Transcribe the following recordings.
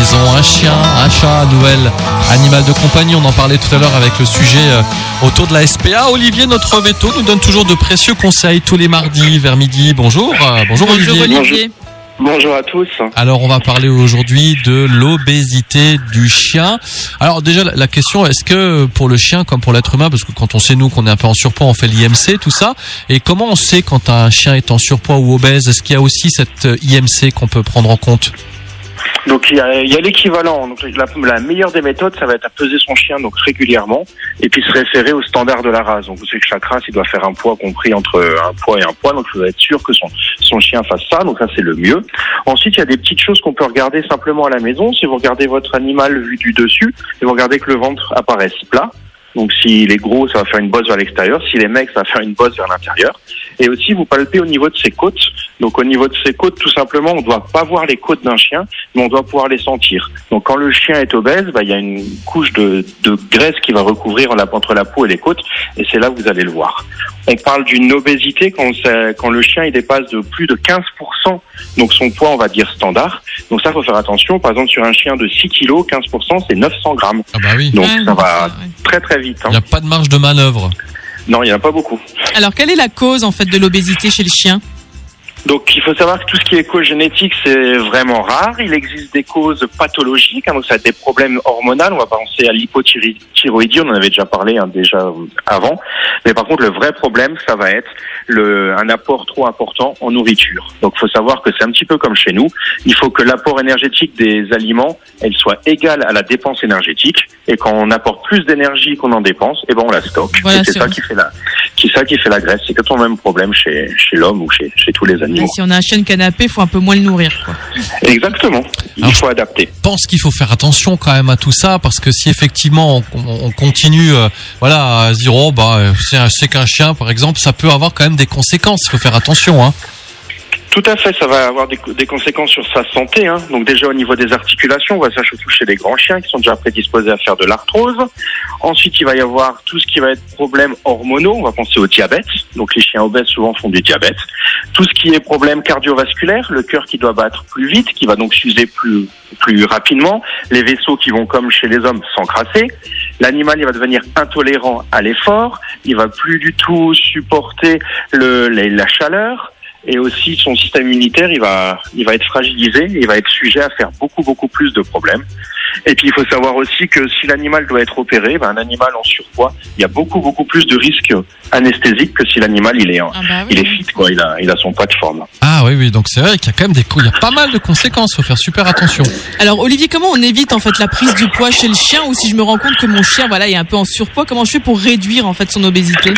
maison. Un chien, un chat, nouvel animal de compagnie. On en parlait tout à l'heure avec le sujet euh, autour de la SPA. Olivier, notre veto, nous donne toujours de précieux conseils tous les mardis vers midi. Bonjour. Euh, bonjour, Bonjour Olivier. Olivier. Bonjour à tous. Alors on va parler aujourd'hui de l'obésité du chien. Alors déjà la- la question est-ce que pour le chien comme pour l'être humain parce que quand on sait nous qu'on est un peu en surpoids on fait l'IMC tout ça et comment on sait quand un chien est en surpoids ou obèse? Est-ce qu'il y a aussi cette euh, IMC qu'on peut prendre en compte? Donc il y a, y a l'équivalent. Donc la, la meilleure des méthodes, ça va être à peser son chien donc régulièrement et puis se référer au standard de la race. Donc vous savez que chaque race, il doit faire un poids compris entre un poids et un poids. Donc il faut être sûr que son son chien fasse ça. Donc ça c'est le mieux. Ensuite, il y a des petites choses qu'on peut regarder simplement à la maison. Si vous regardez votre animal vu du dessus, et vous regardez que le ventre apparaisse plat. Donc s'il est gros, ça va faire une bosse vers l'extérieur. S'il est maigre, ça va faire une bosse vers l'intérieur. Et aussi, vous palpez au niveau de ses côtes. Donc au niveau de ses côtes, tout simplement, on ne doit pas voir les côtes d'un chien, mais on doit pouvoir les sentir. Donc quand le chien est obèse, bah, il y a une couche de, de graisse qui va recouvrir la, entre la peau et les côtes, et c'est là que vous allez le voir. On parle d'une obésité quand, quand le chien il dépasse de plus de 15%, donc son poids, on va dire standard. Donc ça, faut faire attention. Par exemple, sur un chien de 6 kilos, 15%, c'est 900 grammes. Ah bah oui. Donc Ouais, ça bon, va ouais. très très vite. hein. Il n'y a pas de marge de manœuvre. Non, il n'y en a pas beaucoup. Alors, quelle est la cause en fait de l'obésité chez le chien? Donc il faut savoir que tout ce qui est cause génétique, c'est vraiment rare. Il existe des causes pathologiques, hein, donc ça a des problèmes hormonaux. On va penser à l'hypothyroïdie, on en avait déjà parlé hein, déjà euh, avant. Mais par contre, le vrai problème, ça va être le, un apport trop important en nourriture. Donc il faut savoir que c'est un petit peu comme chez nous. Il faut que l'apport énergétique des aliments, elle soit égale à la dépense énergétique. Et quand on apporte plus d'énergie qu'on en dépense, eh ben on la stocke. Voilà, et c'est ça vrai. qui fait la, qui ça qui fait la graisse. C'est exactement le même problème chez, chez l'homme ou chez, chez tous les animaux. Là, Si on a un chien de canapé, faut un peu moins le nourrir. Quoi. Exactement. Il Alors, faut adapter. Je pense qu'il faut faire attention quand même à tout ça parce que si effectivement on, on- on continue euh, voilà à se dire oh bah c'est qu'un chien par exemple ça peut avoir quand même des conséquences il faut faire attention hein. Tout à fait, ça va avoir des, conséquences sur sa santé. Hein. Donc déjà au niveau des articulations, on ça surtout chez les grands chiens qui sont déjà prédisposés à faire de l'arthrose. Ensuite, il va y avoir tout ce qui va être problème hormonaux. On va penser au diabète. Donc les chiens obèses souvent font du diabète. Tout ce qui est problème cardiovasculaire, le cœur qui doit battre plus vite, qui va donc s'user plus plus rapidement, les vaisseaux qui vont comme chez les hommes s'encrasser. L'animal il va devenir intolérant à l'effort, il va plus du tout supporter le, les- la chaleur et aussi son système immunitaire il va il va être fragilisé, il va être sujet à faire beaucoup beaucoup plus de problèmes. Et puis il faut savoir aussi que si l'animal doit être opéré, ben, un animal en surpoids, il y a beaucoup beaucoup plus de risques anesthésiques que si l'animal il est Ah bah oui. il est fit quoi, il a il a son poids de forme. ah oui oui. Donc c'est vrai qu'il y a quand même des il y a pas mal de conséquences. Faut faire super attention. Alors Olivier, comment on évite en fait la prise du poids chez le chien? Ou si je me rends compte que mon chien voilà est un peu en surpoids, comment je fais pour réduire en fait son obésité?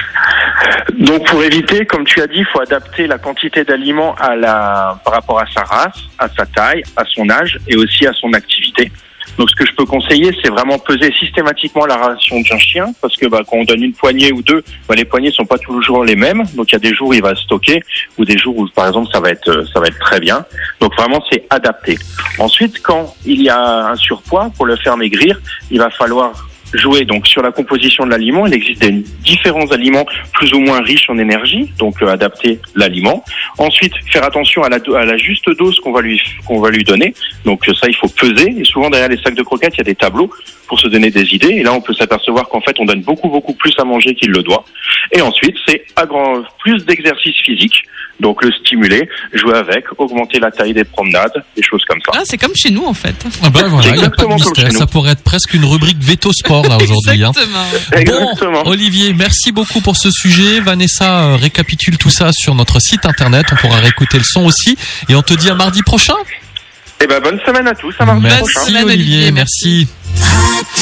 Donc pour éviter, comme tu as dit, il faut adapter la quantité d'aliments à la par rapport à sa race, à sa taille, à son âge et aussi à son activité. Donc ce que je peux conseiller, c'est vraiment peser systématiquement la ration d'un chien, parce que bah, quand on donne une poignée ou deux, bah, les poignées sont pas toujours les mêmes. Donc il y a des jours où il va stocker, ou des jours où par exemple ça va être euh, ça va être très bien. Donc vraiment c'est adapté. Ensuite, quand il y a un surpoids, pour le faire maigrir, il va falloir jouer donc sur la composition de l'aliment. Il existe des différents aliments plus ou moins riches en énergie, donc euh, adapter l'aliment. Ensuite, faire attention à la, à la juste dose qu'on va lui qu'on va lui donner. Donc ça, il faut peser. Et souvent derrière les sacs de croquettes, il y a des tableaux pour se donner des idées. Et là, on peut s'apercevoir qu'en fait, on donne beaucoup beaucoup plus à manger qu'il le doit. Et ensuite, c'est plus d'exercice physique. Donc le stimuler, jouer avec, augmenter la taille des promenades, des choses comme ça. Ah, c'est comme chez nous en fait. ah bah voilà il y a pas de exactement comme mystère chez nous. ça pourrait être presque une rubrique veto sport là aujourd'hui hein. Exactement. Exactement. Bon, Olivier, merci beaucoup pour ce sujet. Vanessa euh, récapitule tout ça sur notre site internet. On pourra réécouter le son aussi. Et on te dit à mardi prochain. Eh ben bonne semaine à tous. À mardi Merci prochain. semaine, Olivier, Olivier, merci. merci.